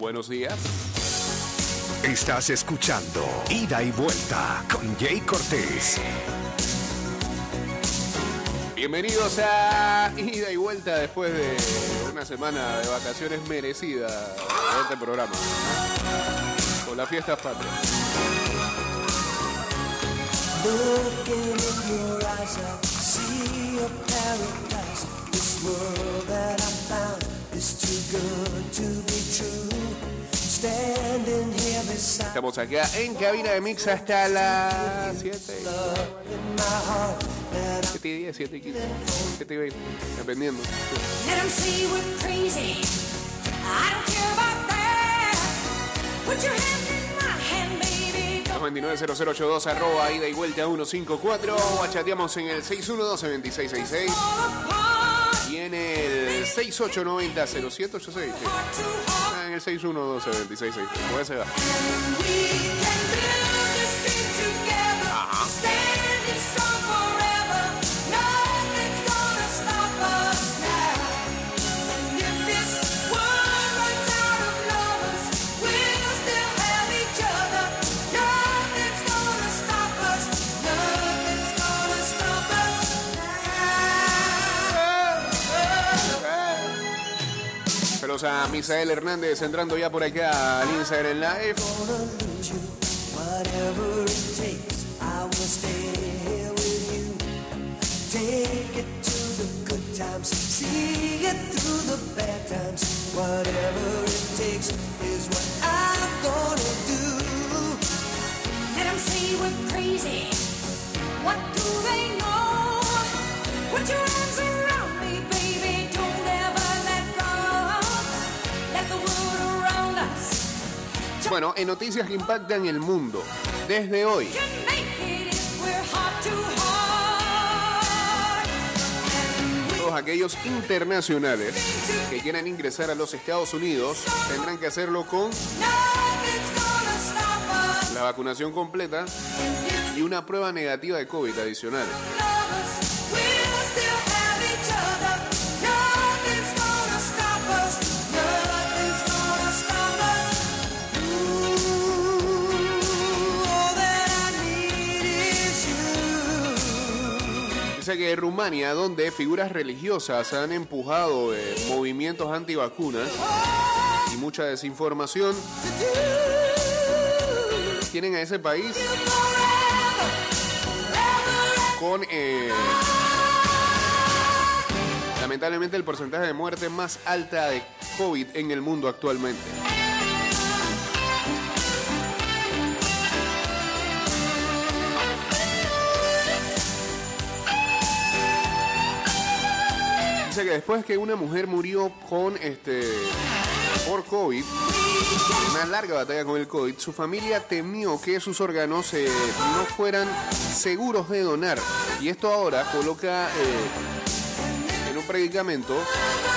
Buenos días. Estás escuchando Ida y Vuelta con Jay Cortés. Bienvenidos a Ida y Vuelta después de una semana de vacaciones merecida de este programa. Con las fiestas patrias. Looking in your eyes, I see a paradise. This world that Estamos acá en cabina de mix hasta las 7. in my heart that. 7 y 10, 7 y 15, 7 y 20, dependiendo. 'em 290082 arroba ida y vuelta 154 o chateamos en el 612-2666 all apart. y en el 6890-0786 sí. Heart to heart. Ah, en el 612-2666 puede ser And we a Misael Hernández entrando ya por acá al Instagram Live gonna lose you. Whatever it takes, I will Bueno, en noticias que impactan el mundo desde hoy todos aquellos internacionales que quieran ingresar a los Estados Unidos tendrán que hacerlo con la vacunación completa y una prueba negativa de COVID adicional. Dice que Rumania, donde figuras religiosas han empujado eh, movimientos antivacunas y mucha desinformación, tienen a ese país con eh, lamentablemente el porcentaje de muerte más alta de COVID en el mundo actualmente. Dice que después que una mujer murió con este por COVID, una larga batalla con el COVID, su familia temió que sus órganos eh, no fueran seguros de donar. Y esto ahora coloca eh, en un predicamento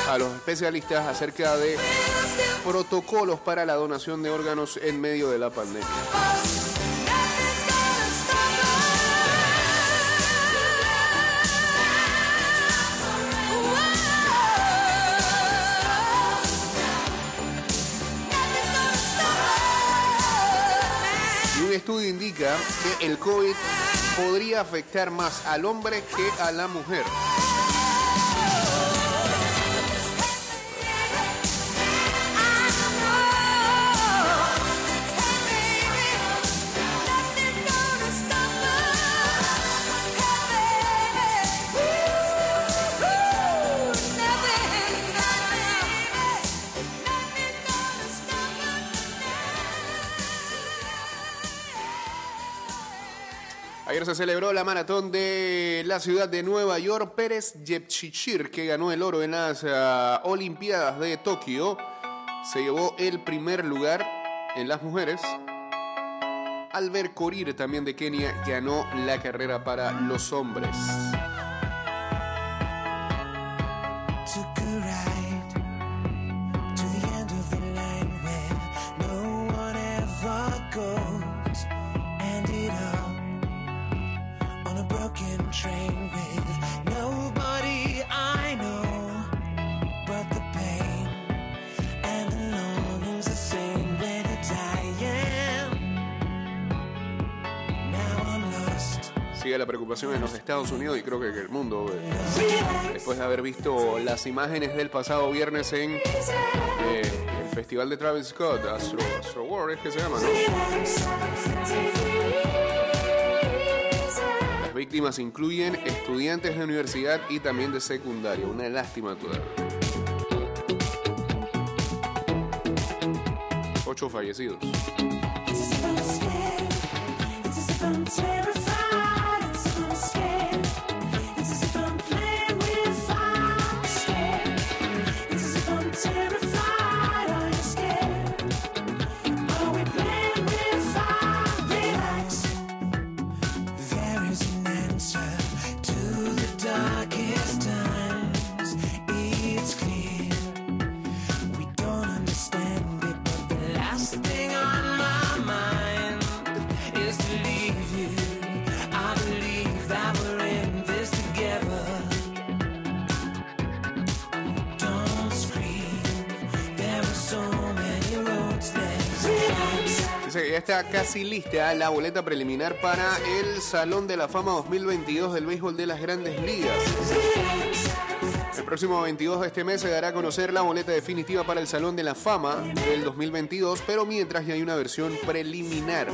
a los especialistas acerca de protocolos para la donación de órganos en medio de la pandemia. Estudio indica que el COVID podría afectar más al hombre que a la mujer. Celebró la maratón de la ciudad de Nueva York. Pérez Jepchichir, que ganó el oro en las ah, Olimpiadas de Tokio, se llevó el primer lugar en las mujeres. Albert Korir, también de Kenia, ganó la carrera para los hombres. La preocupación en los Estados Unidos y creo que el mundo. eh, Después de haber visto las imágenes del pasado viernes en eh, el festival de Travis Scott, Astro, Astro World, es que se llama, ¿no? Las víctimas incluyen estudiantes de universidad y también de secundaria. Una lástima toda. Ocho fallecidos. Está casi lista la boleta preliminar para el Salón de la Fama 2022 del béisbol de las grandes ligas. El próximo 22 de este mes se dará a conocer la boleta definitiva para el Salón de la Fama del 2022, pero mientras ya hay una versión preliminar.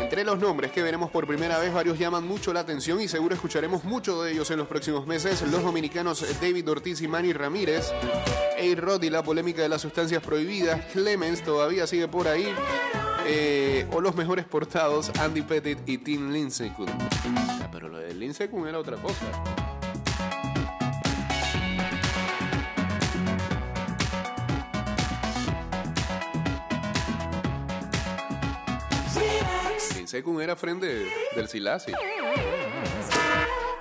Entre los nombres que veremos por primera vez, varios llaman mucho la atención y seguro escucharemos mucho de ellos en los próximos meses. Los dominicanos David Ortiz y Manny Ramírez, A-Rod y la polémica de las sustancias prohibidas, Clemens todavía sigue por ahí, eh, o los mejores portados, Andy Pettit y Tim Lincecum. Ah, pero lo de Lincecum era otra cosa. Lincecum era frente del Silasi.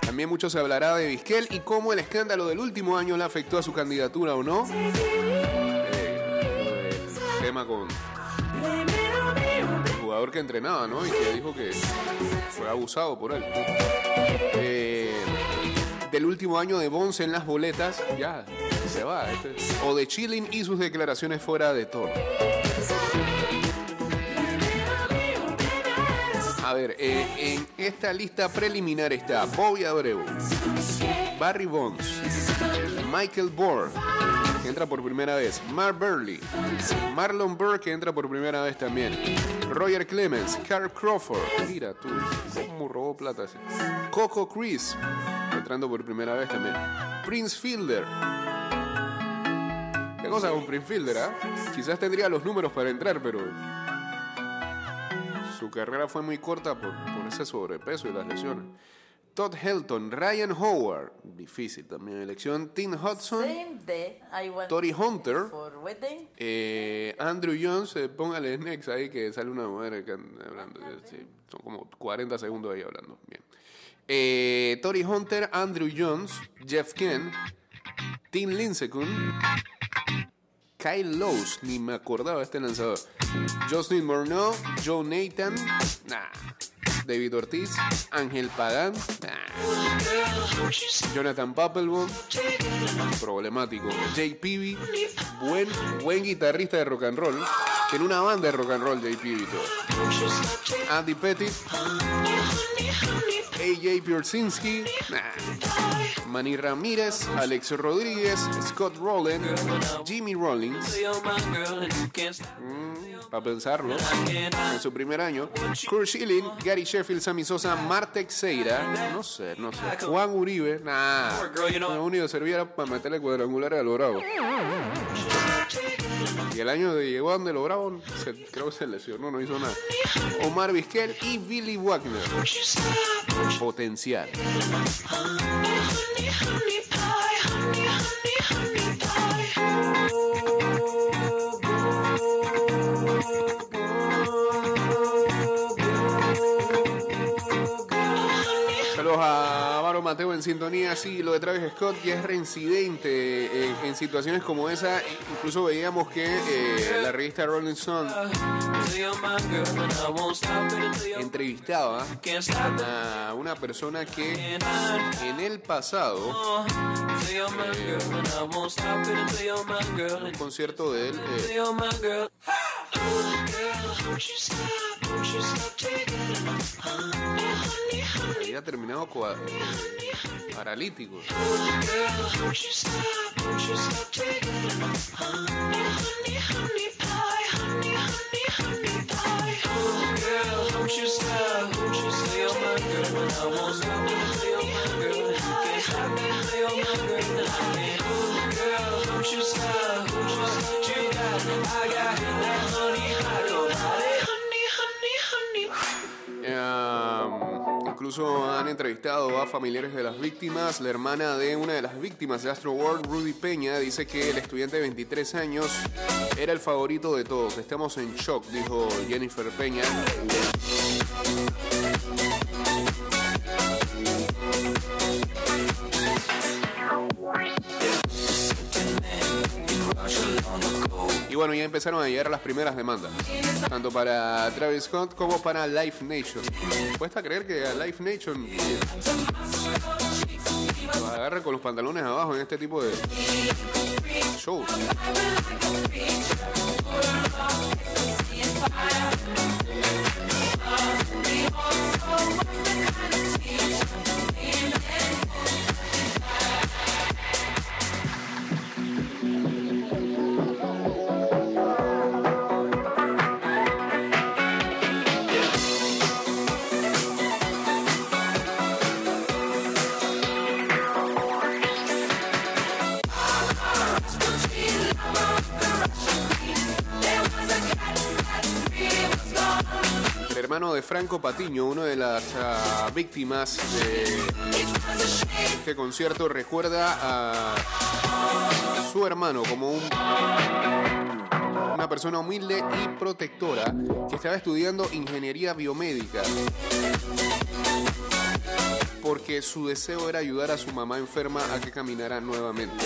También mucho se hablará de Vizquel y cómo el escándalo del último año le afectó a su candidatura o no. Eh, del tema con el jugador que entrenaba, ¿no? Y que dijo que fue abusado por él. Eh, del último año de Bonds en las boletas, ya, se va. este. O de Chilling y sus declaraciones fuera de tono. A ver, eh, en esta lista preliminar está Bobby Abreu, Barry Bonds, Michael Bohr, que entra por primera vez, Mark Burley, Marlon Burr, que entra por primera vez también, Roger Clemens, Carl Crawford, mira tú, cómo robó plata ese, Coco Chris, entrando por primera vez también, Prince Fielder. ¿Qué cosa con Prince Fielder, ah? Quizás tendría los números para entrar, pero su carrera fue muy corta por, por ese sobrepeso y las lesiones. Todd Helton, Ryan Howard, difícil también elección. Tim Hudson, day, Tori Hunter. eh, Andrew Jones, eh, póngale next ahí que sale una mujer anda hablando. eh, sí, son como 40 segundos ahí hablando. Bien. Eh, Tori Hunter, Andrew Jones, Jeff Ken, Tim Lincecum, Kyle Lowe's, ni me acordaba este lanzador. Justin Morneau, Joe Nathan, nah. David Ortiz, Ángel Pagán. Jonathan Papelbon, problemático. Jay buen, buen guitarrista de rock and roll. Tiene una banda de rock and roll, Jay Peavy. todo. Andy Pettit, AJ nah. Manny Ramírez, Alex Rodríguez, Scott Rowland, Jimmy Rollins, para pensarlo, en su primer año, Kurt Schilling, Gary Sheffield, Sammy Sosa, Marte Teixeira, no sé, no sé, Juan Uribe, nah, lo único servía para meterle cuadrangular a los Bravos. Y el año de llegó a donde los Bravos, se- creo que se lesionó, no hizo nada. Omar Vizquel y Billy Wagner. Potencial. Mateo en sintonía. Sí, lo de Travis Scott ya es reincidente en, en situaciones como esa. Incluso veíamos que eh, la revista Rolling Stone entrevistaba a una persona que en el pasado, en un concierto de él, eh, Había terminado paralítico. Incluso han entrevistado a familiares de las víctimas. La hermana de una de las víctimas de Astro World, Rudy Peña, dice que el estudiante de 23 años era el favorito de todos. Estamos en shock, dijo Jennifer Peña. Bueno, ya empezaron a llegar las primeras demandas, tanto para Travis Scott como para Life Nation. Cuesta creer que a Life Nation lo agarre con los pantalones abajo en este tipo de shows. Franco Patiño, una de las ah, víctimas de este concierto, recuerda a su hermano como un- una persona humilde y protectora que estaba estudiando ingeniería biomédica porque su deseo era ayudar a su mamá enferma a que caminara nuevamente.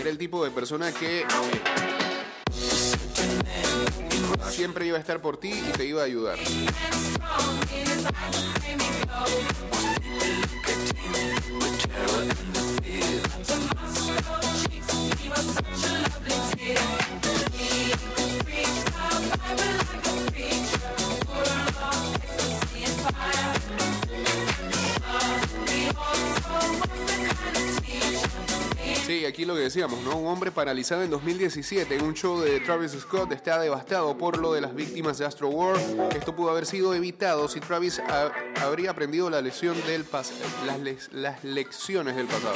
Era el tipo de persona que eh, siempre iba a estar por ti y te iba a ayudar. Sí, aquí lo que decíamos, ¿no? Un hombre paralizado en 2017 en un show de Travis Scott está devastado por lo de las víctimas de Astro World. Esto pudo haber sido evitado si Travis ha- habría aprendido la lección del pas- las, lec- las lecciones del pasado.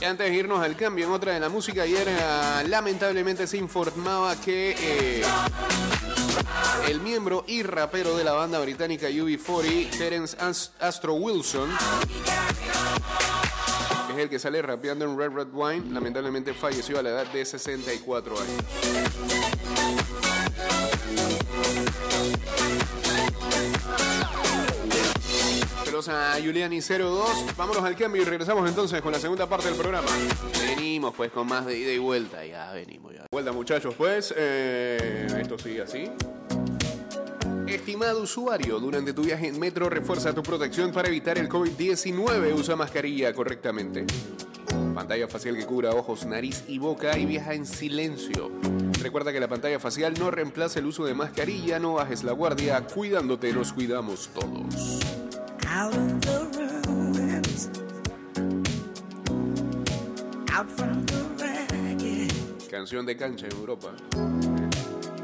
Y antes de irnos al cambio en otra de la música, ayer eh, lamentablemente se informaba que eh, el miembro y rapero de la banda británica UB40, Terence As- Astro Wilson, es el que sale rapeando en Red Red Wine, lamentablemente falleció a la edad de 64 años. Saludos a Giuliani02. Vámonos al cambio y regresamos entonces con la segunda parte del programa. Venimos pues con más de ida y vuelta. Ya venimos ya. Vuelta muchachos pues. eh, esto sigue así. Estimado usuario, durante tu viaje en metro refuerza tu protección para evitar el COVID-19. Usa mascarilla correctamente. Pantalla facial que cubra ojos, nariz y boca y viaja en silencio. Recuerda que la pantalla facial no reemplaza el uso de mascarilla, no bajes la guardia, cuidándote nos cuidamos todos. Out of the ruins, out from the wreckage. Canción de cancha en Europa.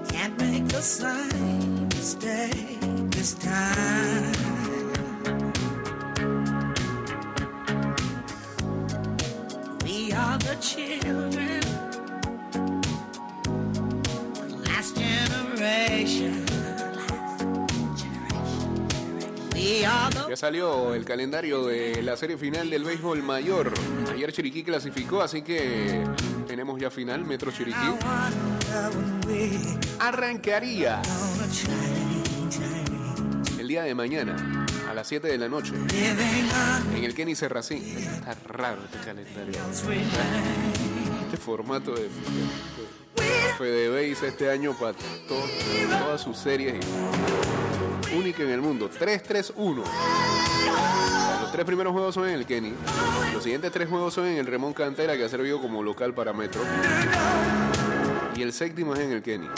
Can't make the same mistake this time. We are the children, the last generation. Ya salió el calendario de la serie final del béisbol mayor. Ayer Chiriquí clasificó, así que tenemos ya final, Metro Chiriquí. Arrancaría el día de mañana a las 7 de la noche en el Kenny Serracín. Está raro este calendario. Este formato de Fede Base este año para todas sus series única en el mundo. 3-3-1. Los tres primeros juegos son en el Kenny. Los siguientes tres juegos son en el Remón Cantera, que ha servido como local para Metro. Y el séptimo es en el Kenny.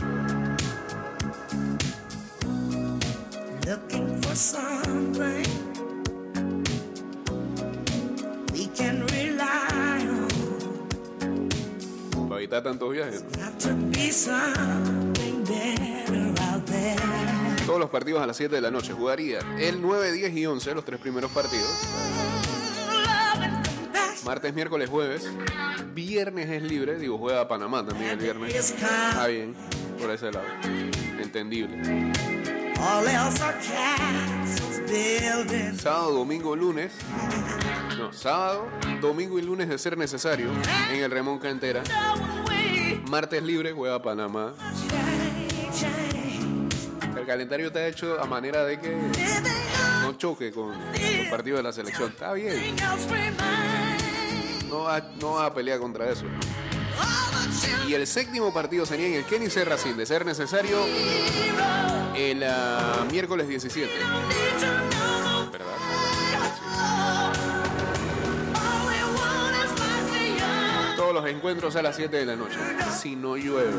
Evitar tantos viajes. Todos los partidos a las 7 de la noche. Jugaría el 9, 10 y 11, los tres primeros partidos. Martes, miércoles, jueves. Viernes es libre. Digo, juega Panamá también el viernes. come. bien, por ese lado. Entendible. Sábado, domingo, lunes. No, sábado, domingo y lunes de ser necesario en el Remón Cantera. Martes libre, juega Panamá. El calendario está hecho a manera de que no choque con los partidos de la selección. Está bien, no va, no va a pelear contra eso. Y el séptimo partido sería en el Kenny Serracín, de ser necesario, el ah, miércoles 17. Encuentros a las 7 de la noche. Si no llueve.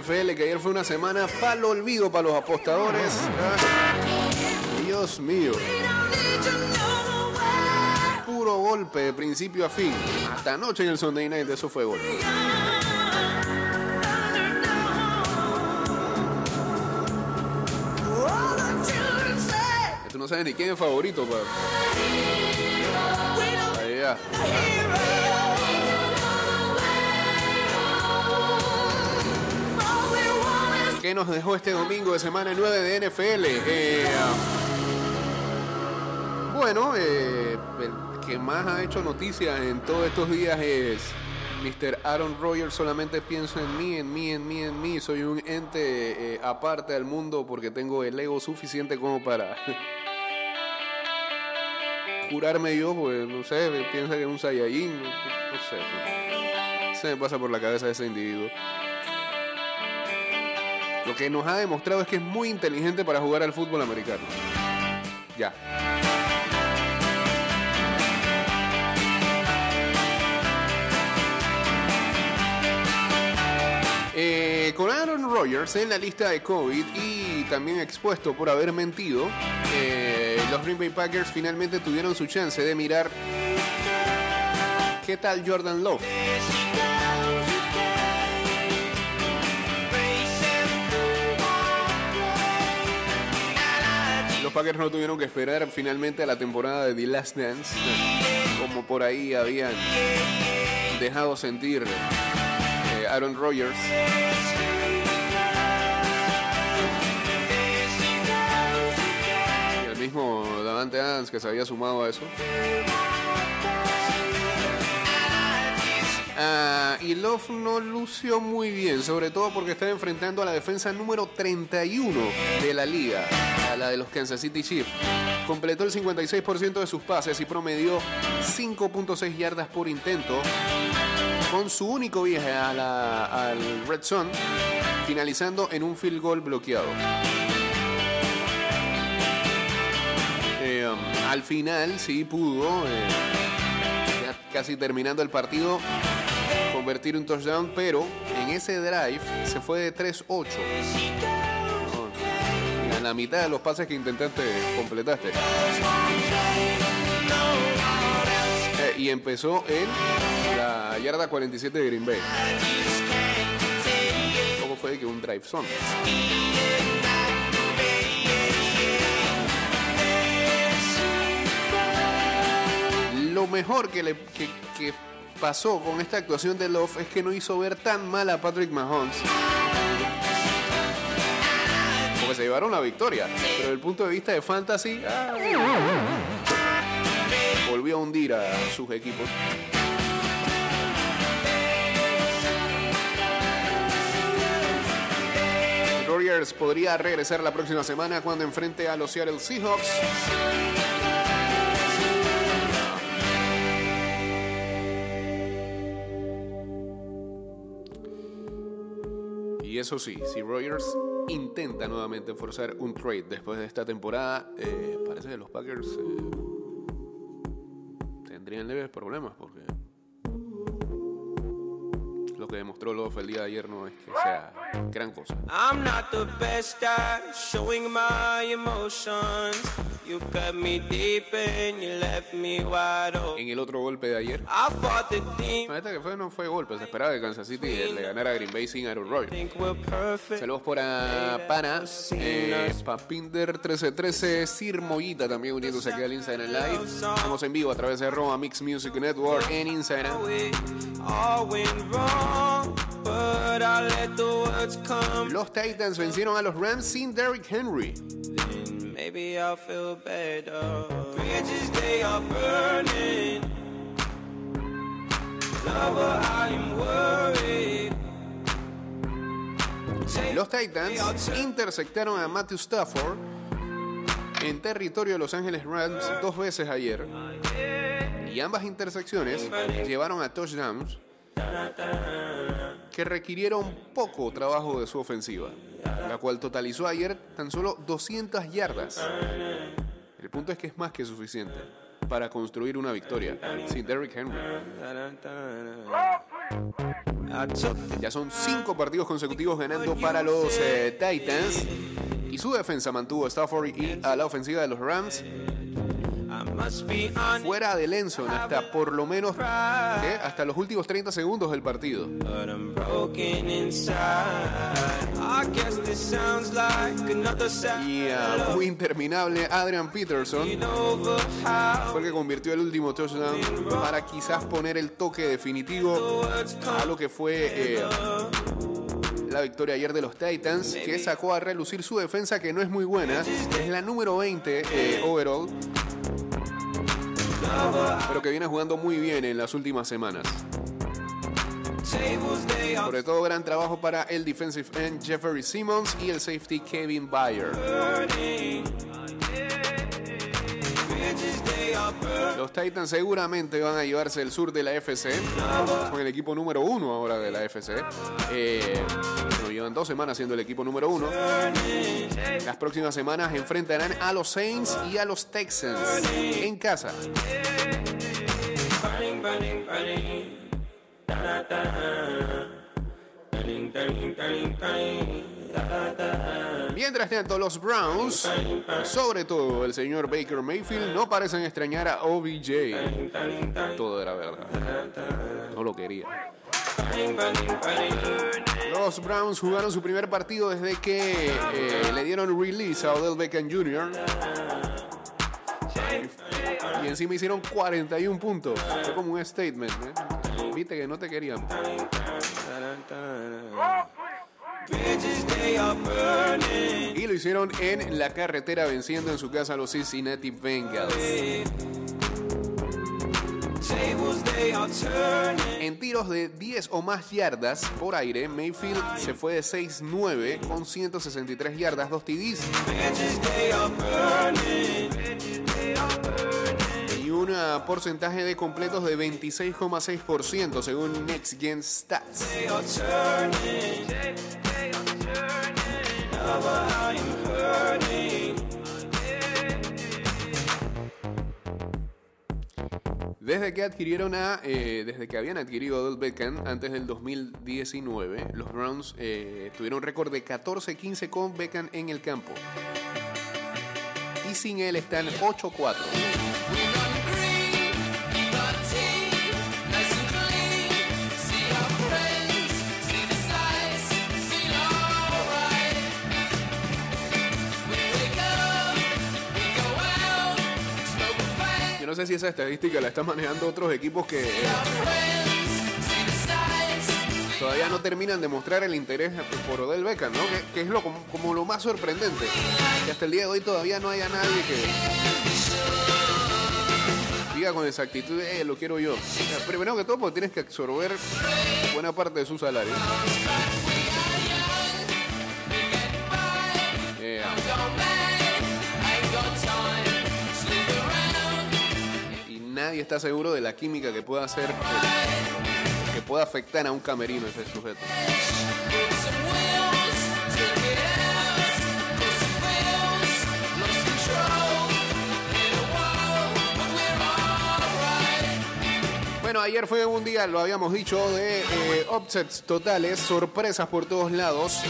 NFL, que ayer fue una semana para olvido para los apostadores. Ah, Dios mío. Puro golpe de principio a fin. Hasta anoche en el Sunday Night, eso fue gol. Tú no sabes ni quién es favorito, pa. Ahí ¿Qué nos dejó este domingo de semana 9 de NFL? Eh, bueno, eh, el que más ha hecho noticias en todos estos días es Mr. Aaron Rodgers. Solamente pienso en mí, en mí, en mí, en mí. Soy un ente eh, aparte del mundo porque tengo el ego suficiente como para curarme yo, pues no sé, piensa que es un Saiyajin, no, sé. Se me pasa por la cabeza ese individuo. Lo que nos ha demostrado es que es muy inteligente para jugar al fútbol americano. Ya. Eh, con Aaron Rodgers en la lista de COVID y también expuesto por haber mentido, eh, los Green Bay Packers finalmente tuvieron su chance de mirar qué tal Jordan Love. Packers no tuvieron que esperar finalmente a la temporada de The Last Dance, como por ahí habían dejado sentir eh, Aaron Rodgers. Y el mismo Davante Adams que se había sumado a eso. Ah, y Love no lució muy bien, sobre todo porque estaba enfrentando a la defensa número 31 de la liga, a la de los Kansas City Chiefs. Completó el 56% de sus pases y promedió 5.6 yardas por intento, con su único viaje al Red Zone, finalizando en un field goal bloqueado. Eh, um, al final sí pudo, eh, casi terminando el partido, convertir un touchdown, pero en ese drive se fue de 3-8. No, a la mitad de los pases que intentaste completaste. Eh, y empezó en la yarda 47 de Green Bay. ¿Cómo fue que un drive son? Lo mejor que, le, que pasó con esta actuación de Love es que no hizo ver tan mal a Patrick Mahomes. Porque se llevaron la victoria. Pero desde el punto de vista de fantasy, ah, volvió a hundir a sus equipos. Warriors podría regresar la próxima semana cuando enfrente a los Seattle Seahawks. Eso sí, si Rogers intenta nuevamente forzar un trade después de esta temporada, eh, parece que los Packers eh, tendrían leves problemas porque lo que demostró Love el día de ayer no es que sea gran cosa. I'm not the best at showing my emotions. You cut me deep and you left me wide open. En el otro golpe de ayer, I fought the que fue, no fue golpe, se esperaba que Kansas City le ganara a Green Bay sin Aaron Rodgers. Saludos por a Pana, eh, Papinder 1313, Sir Mollita también uniéndose aquí al Instagram Live. Estamos en vivo a través de Roma Mix Music Network en Instagram. Los Titans vencieron a los Rams sin Derrick Henry. And maybe I'll feel better. Bridges they are burning. Lover, I am worried. Take Los Titans interceptaron a Matthew Stafford en territorio de Los Ángeles Rams dos veces ayer. Y ambas intersecciones llevaron a touchdowns que requirieron poco trabajo de su ofensiva, la cual totalizó ayer tan solo 200 yardas. El punto es que es más que suficiente para construir una victoria sin Derrick Henry. Ya son cinco partidos consecutivos ganando para los eh, Titans. Y su defensa mantuvo a Stafford y a la ofensiva de los Rams fuera de Lenson hasta por lo menos ¿qué? hasta los últimos 30 segundos del partido. Y ah, muy interminable Adrian Peterson fue el que convirtió el último touchdown para quizás poner el toque definitivo a lo que fue eh, la victoria ayer de los Titans, que sacó a relucir su defensa que no es muy buena, es la número 20 eh, overall, pero que viene jugando muy bien en las últimas semanas. Sobre todo gran trabajo para el defensive end Jeffrey Simmons y el safety Kevin Bayer. Los Titans seguramente van a llevarse el sur de la FC. Son el equipo número uno ahora de la FC. Eh, llevan dos semanas siendo el equipo número uno. Las próximas semanas enfrentarán a los Saints y a los Texans en casa. Mientras tanto, los Browns, sobre todo el señor Baker Mayfield, no parecen extrañar a OBJ. Todo era verdad. No lo quería. Los Browns jugaron su primer partido desde que eh, le dieron release a Odell Beckham Jr. Y encima hicieron 41 puntos. Fue como un statement. ¿eh? Viste que no te querían. Y lo hicieron en la carretera venciendo en su casa a los Cincinnati Bengals. En tiros de 10 o más yardas por aire, Mayfield se fue de 6-9 con 163 yardas, 2 TDs y un ah, porcentaje de completos de 26,6% según Next Gen Stats. Desde que adquirieron a, eh, desde que habían adquirido a Beckham antes del 2019, los Browns eh, tuvieron un récord de 14-15 con Beckham en el campo. Y sin él están 8-4. Sé si esa estadística la están manejando otros equipos que eh, todavía no terminan de mostrar el interés por Odell Beckham, ¿no? Que, es lo, como, lo más sorprendente. Que hasta el día de hoy todavía no haya nadie que diga con exactitud, eh, lo quiero yo. Primero que todo, porque tienes que absorber buena parte de su salario. Nadie está seguro de la química que pueda hacer, eh, que pueda afectar a un camerino ese sujeto. Bueno, ayer fue un día, lo habíamos dicho, de eh, upsets totales, sorpresas por todos lados.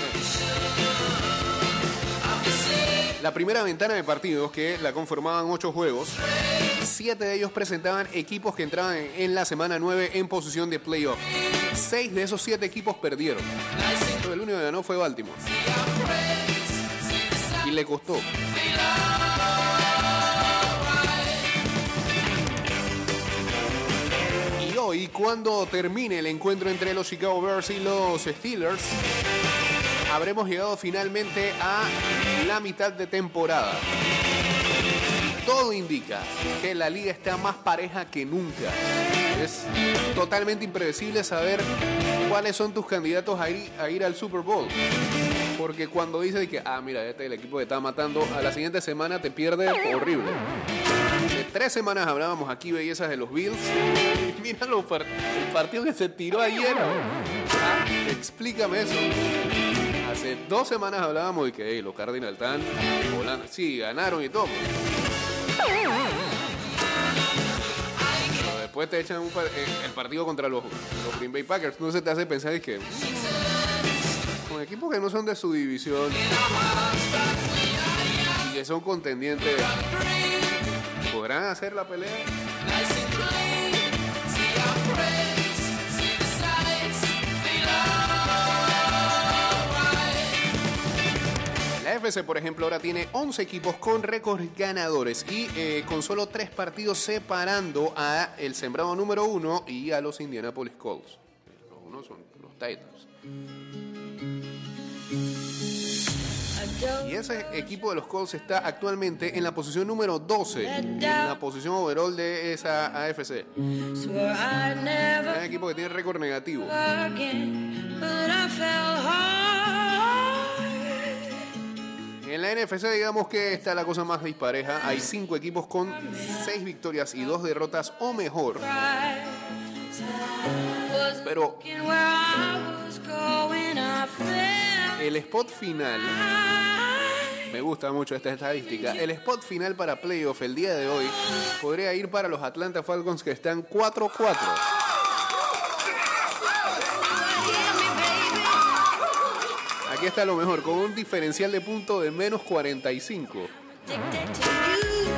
La primera ventana de partidos, que la conformaban ocho juegos, siete de ellos presentaban equipos que entraban en, la semana 9 en posición de playoff. Seis de esos siete equipos perdieron. Pero el único que ganó fue Baltimore. Y le costó. Y hoy, cuando termine el encuentro entre los Chicago Bears y los Steelers, habremos llegado finalmente a la mitad de temporada. Todo indica que la liga está más pareja que nunca. Es totalmente impredecible saber cuáles son tus candidatos a ir, a ir al Super Bowl. Porque cuando dices que, ah, mira, este es el equipo que está matando, a la siguiente semana te pierde horrible. De tres semanas hablábamos aquí bellezas de los Bills. Mira los par- el partido que se tiró ayer. Ah, explícame eso. Hace dos semanas hablábamos de que los Cardinals están volando. Sí, ganaron y todo. Pero después te echan eh, el partido contra los, los Green Bay Packers. No se te hace pensar y que con equipos que no son de su división y que son contendientes, ¿podrán hacer la pelea? FC, por ejemplo, ahora tiene 11 equipos con récords ganadores y eh, con solo tres partidos separando a el sembrado número uno y a los Indianapolis Colts. Los unos son los Titans. Y ese equipo de los Colts está actualmente en la posición número 12, en la posición overall de esa AFC. Un equipo que tiene récord negativo. En la NFC digamos que está la cosa más dispareja. Hay cinco equipos con seis victorias y dos derrotas o mejor. Pero el spot final, me gusta mucho esta estadística, el spot final para playoff el día de hoy podría ir para los Atlanta Falcons que están 4-4. Aquí está lo mejor, con un diferencial de punto de menos 45. addicted to you.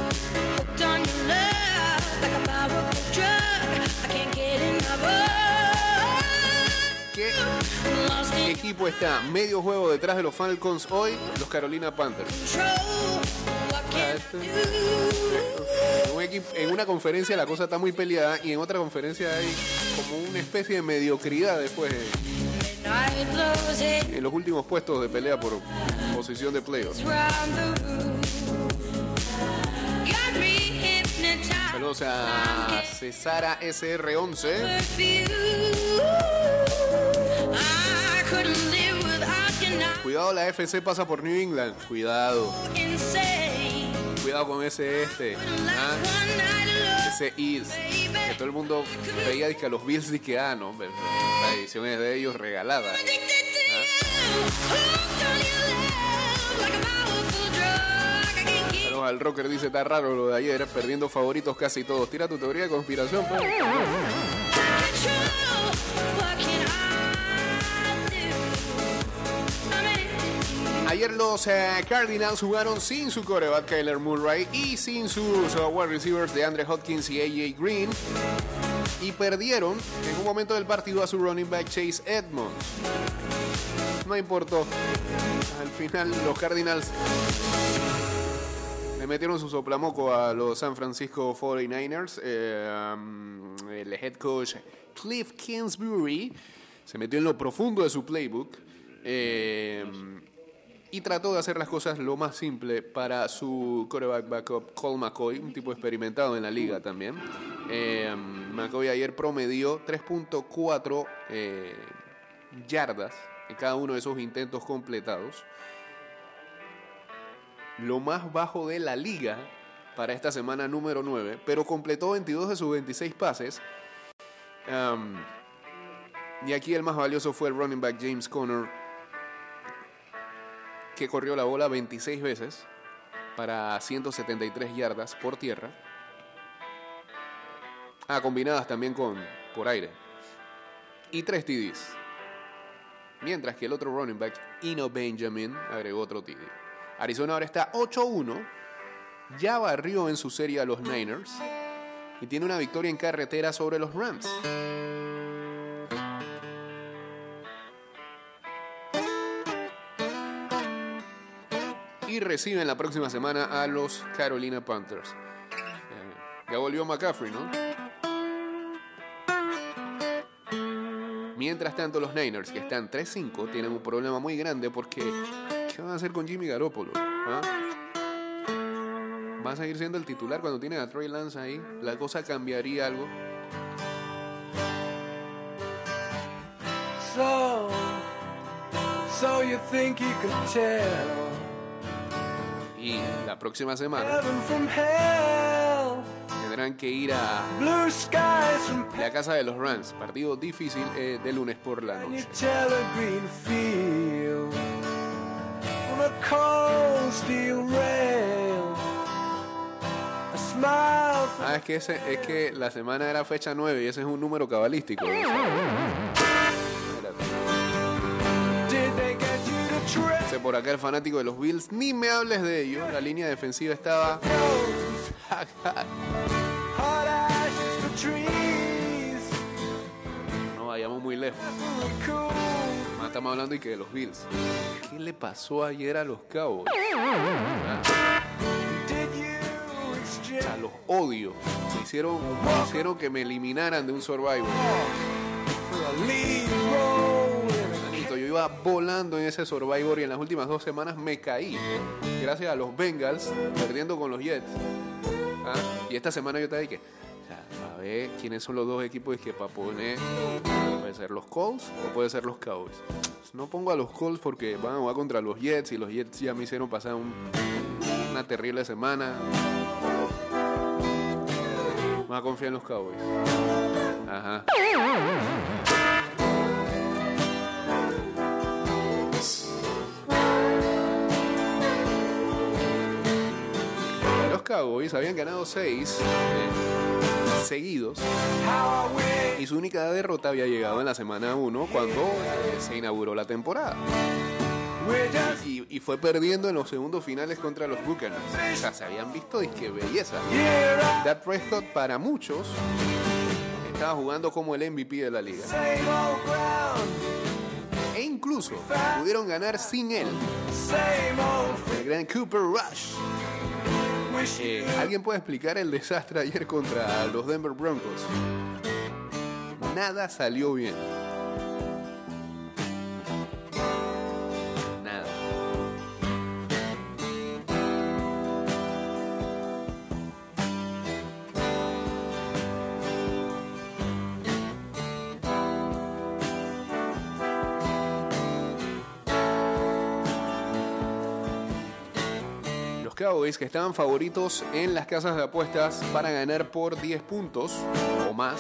Hooked on your love like a powerful drug. I can't get enough of. ¿Qué equipo está medio juego detrás de los Falcons hoy? Los Carolina Panthers. En, en una conferencia la cosa está muy peleada y en otra conferencia hay como una especie de mediocridad después it en los últimos puestos de pelea por posición de hypnotized. Saludos a Cesara SR11. with you. I couldn't live without you now. Cuidado, la FC pasa por New England. Cuidado. Cuidado con ese este. ¿ah? Ese East. Que todo el mundo veía dizque a los Bills y que, ah, no, la edición es de ellos regalada. al rocker dice, está raro lo de ayer, perdiendo favoritos casi todos. Tira tu teoría de conspiración, pues. Ayer los eh, Cardinals jugaron sin su coreback Kyler Murray y sin sus uh, wide receivers de Andre Hopkins y AJ Green. Y perdieron en un momento del partido a su running back Chase Edmonds. No importó. Al final los Cardinals Le metieron su soplamoco a los San Francisco 49ers. eh, um, el head coach Cliff Kingsbury se metió en lo profundo de su playbook eh, y trató de hacer las cosas lo más simple para su quarterback backup Cole McCoy, un tipo experimentado en la liga también. Eh, McCoy ayer promedió 3.4 eh, yardas en cada uno de esos intentos completados lo más bajo de la liga para esta semana número 9, pero completó 22 de sus 26 pases. Um, y aquí el más valioso fue el running back James Conner, que corrió la bola 26 veces para 173 yardas por tierra. Ah, combinadas también con por aire. Y 3 TDs. Mientras que el otro running back, Ino Benjamin, agregó otro TD. Arizona ahora está 8-1. Ya barrió en su serie a los Niners. Y tiene una victoria en carretera sobre los Rams. Reciben la próxima semana a los Carolina Panthers. Eh, ya volvió McCaffrey, ¿no? Mientras tanto, los Niners, que están 3-5, tienen un problema muy grande porque ¿qué van a hacer con Jimmy Garoppolo? ¿Ah? ¿Va a seguir siendo el titular cuando tienen a Trey Lance ahí? ¿La cosa cambiaría algo? So, so you think you could tell Y la próxima semana tendrán que ir a la casa de los Rams. Partido difícil eh, de lunes por la noche. Ah, es que, ese, es que la semana era fecha 9 y ese es un número cabalístico. ¿no? Por acá el fanático de los Bills, ni me hables de ellos. La línea defensiva estaba. No vayamos muy lejos. Más estamos hablando y que de los Bills. ¿Qué le pasó ayer a los Cowboys? O sea, los odio. Me hicieron, me hicieron que me eliminaran de un Survivor. Volando en ese Survivor y en las últimas dos semanas me caí. Gracias a los Bengals perdiendo con los Jets. ¿Ah? Y esta semana yo te dije, o sea, a ver quiénes son los dos equipos que para poner. Puede ser los Colts o puede ser los Cowboys. No pongo a los Colts porque van a jugar contra los Jets y los Jets ya me hicieron pasar un- una terrible semana. Voy a confiar en los Cowboys. Ajá. Cowboys habían ganado seis eh, seguidos y su única derrota había llegado en la semana 1 cuando eh, se inauguró la temporada. Y, y fue perdiendo en los segundos finales contra los Buccaneers. O se habían visto disque belleza. here I Dak Prescott para muchos estaba jugando como el MVP de la liga. E incluso pudieron ganar sin él, el gran Cooper Rush. Wish Eh, ¿Alguien puede explicar el desastre ayer contra los Denver Broncos? Nada salió bien. Cowboys que estaban favoritos en las casas de apuestas para ganar por 10 puntos o más.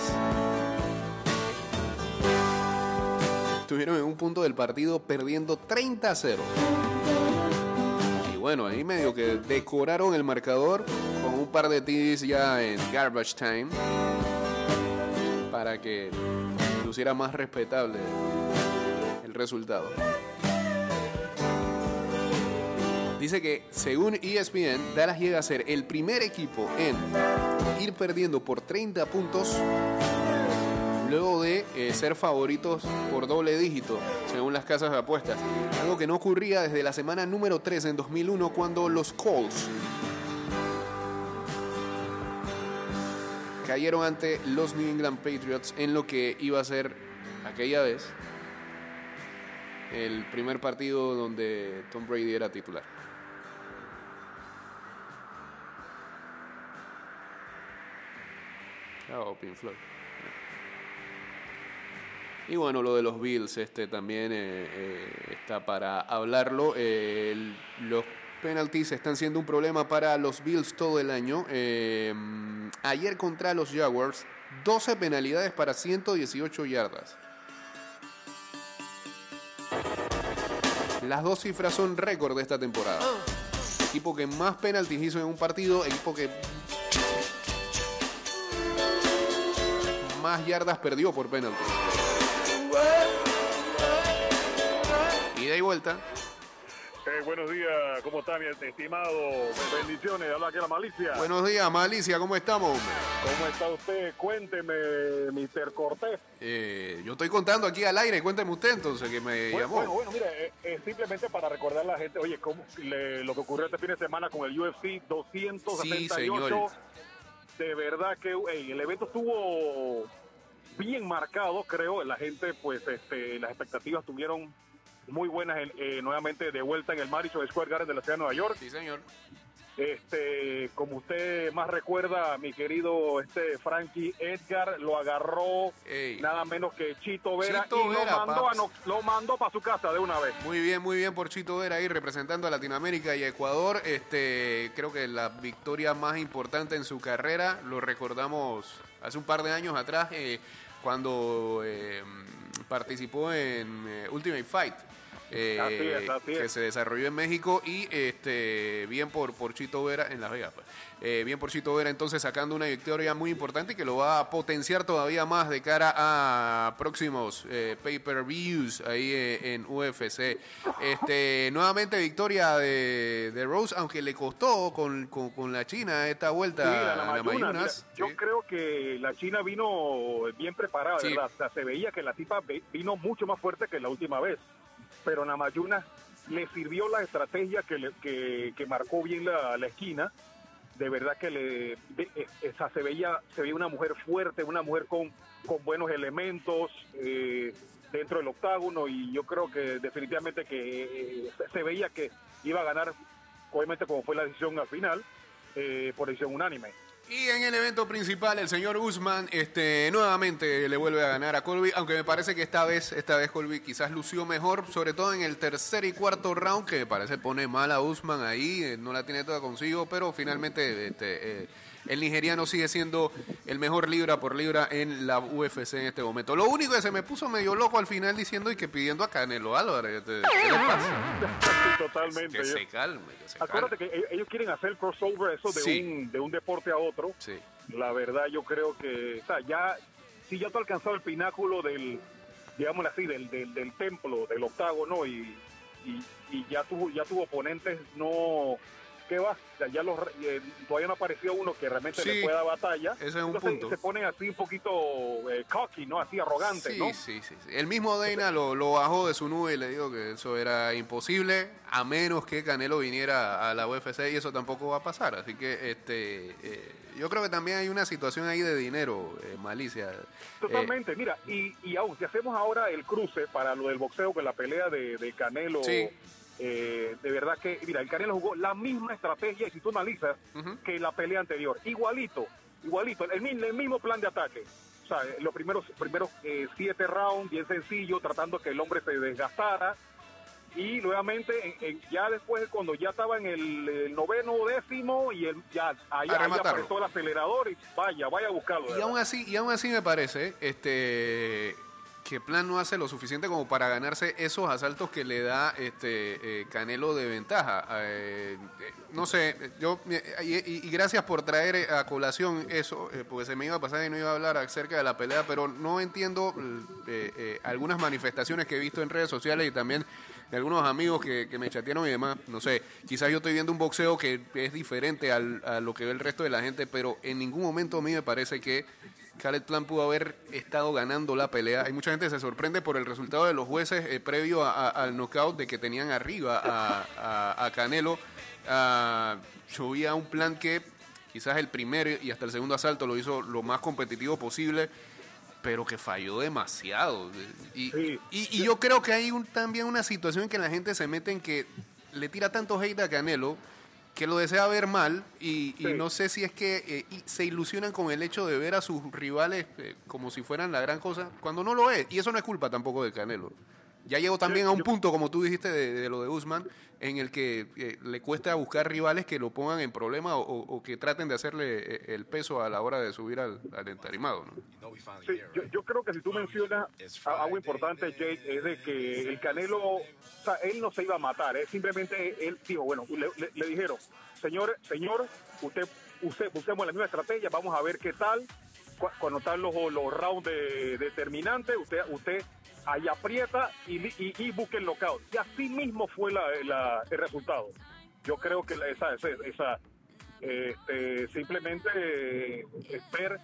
Estuvieron en un punto del partido perdiendo 30 a 0. Y bueno, ahí medio que decoraron el marcador con un par de TDs ya en garbage time para que luciera más respetable el resultado. Dice que, según ESPN, Dallas llega a ser el primer equipo en ir perdiendo por 30 puntos luego de eh, ser favoritos por doble dígito, según las casas de apuestas. Algo que no ocurría desde la semana número 3 en 2001 cuando los Colts cayeron ante los New England Patriots en lo que iba a ser aquella vez el primer partido donde Tom Brady era titular. Chao, Pink. Y bueno, lo de los Bills este, también eh, eh, está para hablarlo. Eh, los penalties están siendo un problema para los Bills todo el año. Ayer contra los Jaguars, 12 penalidades para 118 yardas. Las dos cifras son récord de esta temporada. Equipo que más penalties hizo en un partido, equipo que más yardas perdió por penalti. Ida y vuelta. Eh, buenos días, ¿cómo está mi estimado? Bendiciones, habla aquí la malicia. Buenos días, Malicia, ¿cómo estamos? ¿Cómo está usted? Cuénteme, Mr. Cortés. Eh, yo estoy contando aquí al aire, cuénteme usted entonces que me Bueno, llamó. bueno, bueno, mira, eh, eh, simplemente para recordar a la gente, oye, cómo le- lo que ocurrió este fin de semana con el UFC 278. señor. De verdad que el evento estuvo bien marcado, creo. La gente, pues, este, las expectativas tuvieron muy buenas en- eh, nuevamente de vuelta en el Madison Square Garden de la ciudad de Nueva York. Sí, señor. Este, como usted más recuerda, mi querido este Frankie Edgar lo agarró Ey. nada menos que Chito Vera Chito y Vera, lo mandó a no- lo mandó para su casa de una vez. Muy bien, muy bien por Chito Vera ahí representando a Latinoamérica y Ecuador. Este, creo que la victoria más importante en su carrera, lo recordamos hace un par de años atrás, eh, cuando eh, participó en eh, Ultimate Fight. Eh, Así es, así que se desarrolló en México y este bien por, por Chito Vera en Las Vegas. pues. Eh, bien por Chito Vera entonces sacando una victoria muy importante que lo va a potenciar todavía más de cara a próximos eh, pay-per-views ahí eh, en UFC. Este, nuevamente victoria de, de Rose, aunque le costó con, con- con la China esta vuelta Sí, la a la Namayunas, Mayunas. mira, yo creo que la China vino bien preparada, Sí. ¿verdad? O sea, se veía que la tipa vino mucho más fuerte que la última vez. Pero Namayunas le sirvió la estrategia que, le- que, que marcó bien la, la esquina. De verdad que le, de- esa, se, veía, se veía una mujer fuerte, una mujer con, con buenos elementos eh, dentro del octágono y yo creo que definitivamente que eh, se veía que iba a ganar, obviamente como fue la decisión al final, eh, por decisión unánime. Y en el evento principal, el señor Usman este, nuevamente le vuelve a ganar a Colby, aunque me parece que esta vez, esta vez Colby quizás lució mejor, sobre todo en el tercer y cuarto round, que me parece pone mal a Usman ahí, eh, no la tiene toda consigo, pero finalmente este, eh, el nigeriano sigue siendo el mejor libra por libra en la UFC en este momento. Lo único que se me puso medio loco al final diciendo y que pidiendo a Canelo Álvarez, este, ¿qué le pasa? Sí, totalmente. Que se calme, que se calme. Acuérdate que e- ellos quieren hacer crossover eso de, Sí. un, de un deporte a otro. Sí. La verdad yo creo que, o sea, ya, si ya tú has alcanzado el pináculo del, digámoslo así, del, del, del templo, del octágono y, y, y ya tu, ya tus oponentes no, ¿qué va? Sea, ya los, eh, todavía no apareció uno que realmente Sí. le pueda batalla. Ese es un Entonces, punto. se ponen así un poquito eh, cocky, ¿no? Así arrogante, Sí, ¿no? sí, sí, sí. El mismo Dana lo, lo bajó de su nube y le dijo que eso era imposible, a menos que Canelo viniera a la UFC y eso tampoco va a pasar. Así que este, eh, yo creo que también hay una situación ahí de dinero, eh, malicia. Totalmente, mira, y, y aún si hacemos ahora el cruce para lo del boxeo con la pelea de, de Canelo, Sí. Eh, de verdad que, mira, el Canelo jugó la misma estrategia, y si tú analizas, Ujú. que la pelea anterior, igualito, igualito, el, el mismo plan de ataque. O sea, los primeros, primeros eh, siete rounds, bien sencillo, tratando que el hombre se desgastara. Y nuevamente, en- en- ya después, cuando ya estaba en el, el noveno décimo, y el, ya ahí, ahí apretó el acelerador y vaya, vaya a buscarlo. Y aún así, y aún así me parece este que Plan no hace lo suficiente como para ganarse esos asaltos que le da este eh, Canelo de ventaja. Eh, eh, no sé, yo y, y- gracias por traer a colación eso, porque se me iba a pasar y no iba a hablar acerca de la pelea, pero no entiendo algunas manifestaciones que he visto en redes sociales y también de algunos amigos que, que me chatearon y demás. No sé, quizás yo estoy viendo un boxeo que es diferente al- a lo que ve el resto de la gente, pero en ningún momento a mí me parece que Khaled Plan pudo haber estado ganando la pelea. Hay mucha gente que se sorprende por el resultado de los jueces eh, previo a- a- al knockout de que tenían arriba a, Canelo. Ah, yo vi a un plan que quizás el primer y hasta el segundo asalto lo hizo lo más competitivo posible, pero que falló demasiado. Y, Sí. y- y yo creo que hay un, también una situación en que la gente se mete en que le tira tanto hate a Canelo que lo desea ver mal y, y no sé si es que eh, se ilusionan con el hecho de ver a sus rivales eh, como si fueran la gran cosa, cuando no lo es. Y eso no es culpa tampoco de Canelo. Ya llegó también a un punto, como tú dijiste, de, de lo de Usman, en el que eh, le cuesta buscar rivales que lo pongan en problema o, que traten de hacerle eh, el peso a la hora de subir al, al entarimado. ¿no? Sí, yo, yo creo que si tú mencionas algo importante, Jake, es de que el Canelo, o sea, él no se iba a matar, ¿eh? simplemente él dijo, bueno, le, le- le dijeron, señor, señor, usted, usted, usemos la misma estrategia, vamos a ver qué tal, Cu- cuando están los, los rounds de- determinantes, usted, usted ahí aprieta y, y, el knockout. Y así mismo fue la, la- el resultado. Yo creo que esa, esa, esa, este, simplemente eh, ver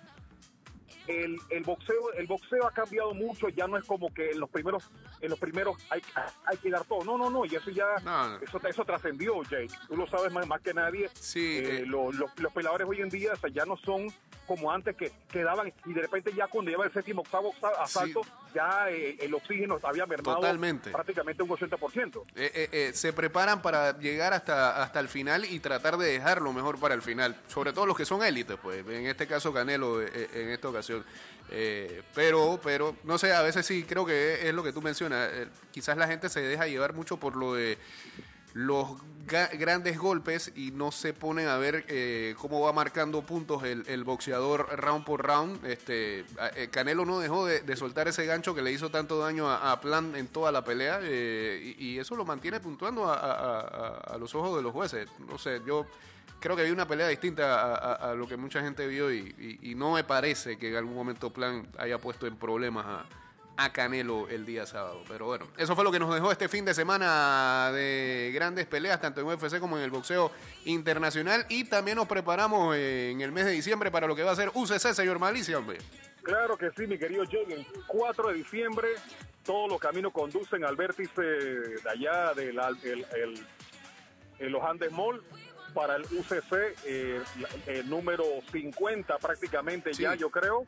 el, el boxeo el boxeo ha cambiado mucho ya no es como que en los primeros en los primeros hay, hay que dar todo no no no y eso ya No, no. eso eso trascendió Jake tú lo sabes más, más que nadie Sí, Eh, eh. lo- lo- los peleadores hoy en día o sea, ya no son como antes que quedaban y de repente ya cuando lleva el séptimo octavo octavo asalto ya eh, el oxígeno había mermado Totalmente. prácticamente un 80% Eh, eh, eh, se preparan para llegar hasta, hasta el final y tratar de dejar lo mejor para el final. Sobre todo los que son élites, pues. En este caso Canelo, en esta ocasión. Pero, pero, no sé, a veces sí creo que es, lo que tú mencionas. Quizás la gente se deja llevar mucho por lo de los grandes golpes y no se ponen a ver eh, cómo va marcando puntos el, boxeador round por round. Este, eh, Canelo no dejó de, soltar ese gancho que le hizo tanto daño a, Plan en toda la pelea eh, y, eso lo mantiene puntuando a, los ojos de los jueces. No sé, yo creo que vi una pelea distinta a lo que mucha gente vio y, y- y no me parece que en algún momento Plan haya puesto en problemas a a Canelo el día sábado. Pero bueno, eso fue lo que nos dejó este fin de semana de grandes peleas, tanto en UFC como en el boxeo internacional. Y también nos preparamos en el mes de diciembre para lo que va a ser UCC, señor Malicia, hombre. Claro que sí, mi querido Jake. El 4 de diciembre todos los caminos conducen al vértice de allá del el, el- los Andes Mall para el UCC, eh, el número 50 prácticamente Sí. ya, yo creo.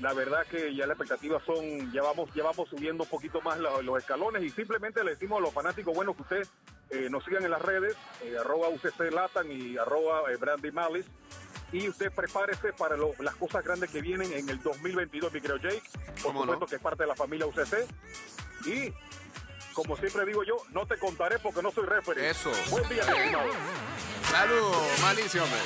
La verdad que ya las expectativas son, ya vamos, ya vamos subiendo un poquito más los escalones y simplemente le decimos a los fanáticos, bueno, que ustedes eh, nos sigan en las redes, eh, arroba UCC Latan y arroba eh, Brandy Malice. Y usted prepárese para lo- las cosas grandes que vienen en el 2022, mi querido Jake. Por supuesto que es parte de la familia UCC. Y, como siempre digo yo, no te contaré porque no soy referee. Eso. Buen día, estimado. Saludos, Malicia, hombre.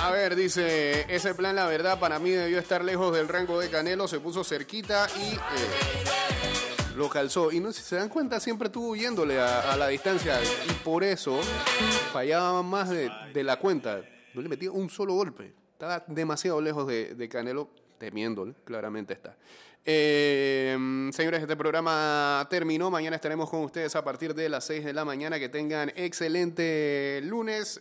A ver, dice, ese plan, la verdad, para mí debió estar lejos del rango de Canelo, se puso cerquita y eh, lo calzó. Y no sé si se dan cuenta, siempre estuvo huyéndole a, la distancia y por eso fallaba más de, la cuenta. No le metía un solo golpe. Estaba demasiado lejos de, de Canelo, temiéndole, claramente está. Eh, señores, este programa terminó. Mañana estaremos con ustedes a partir de las 6 de la mañana. Que tengan excelente lunes.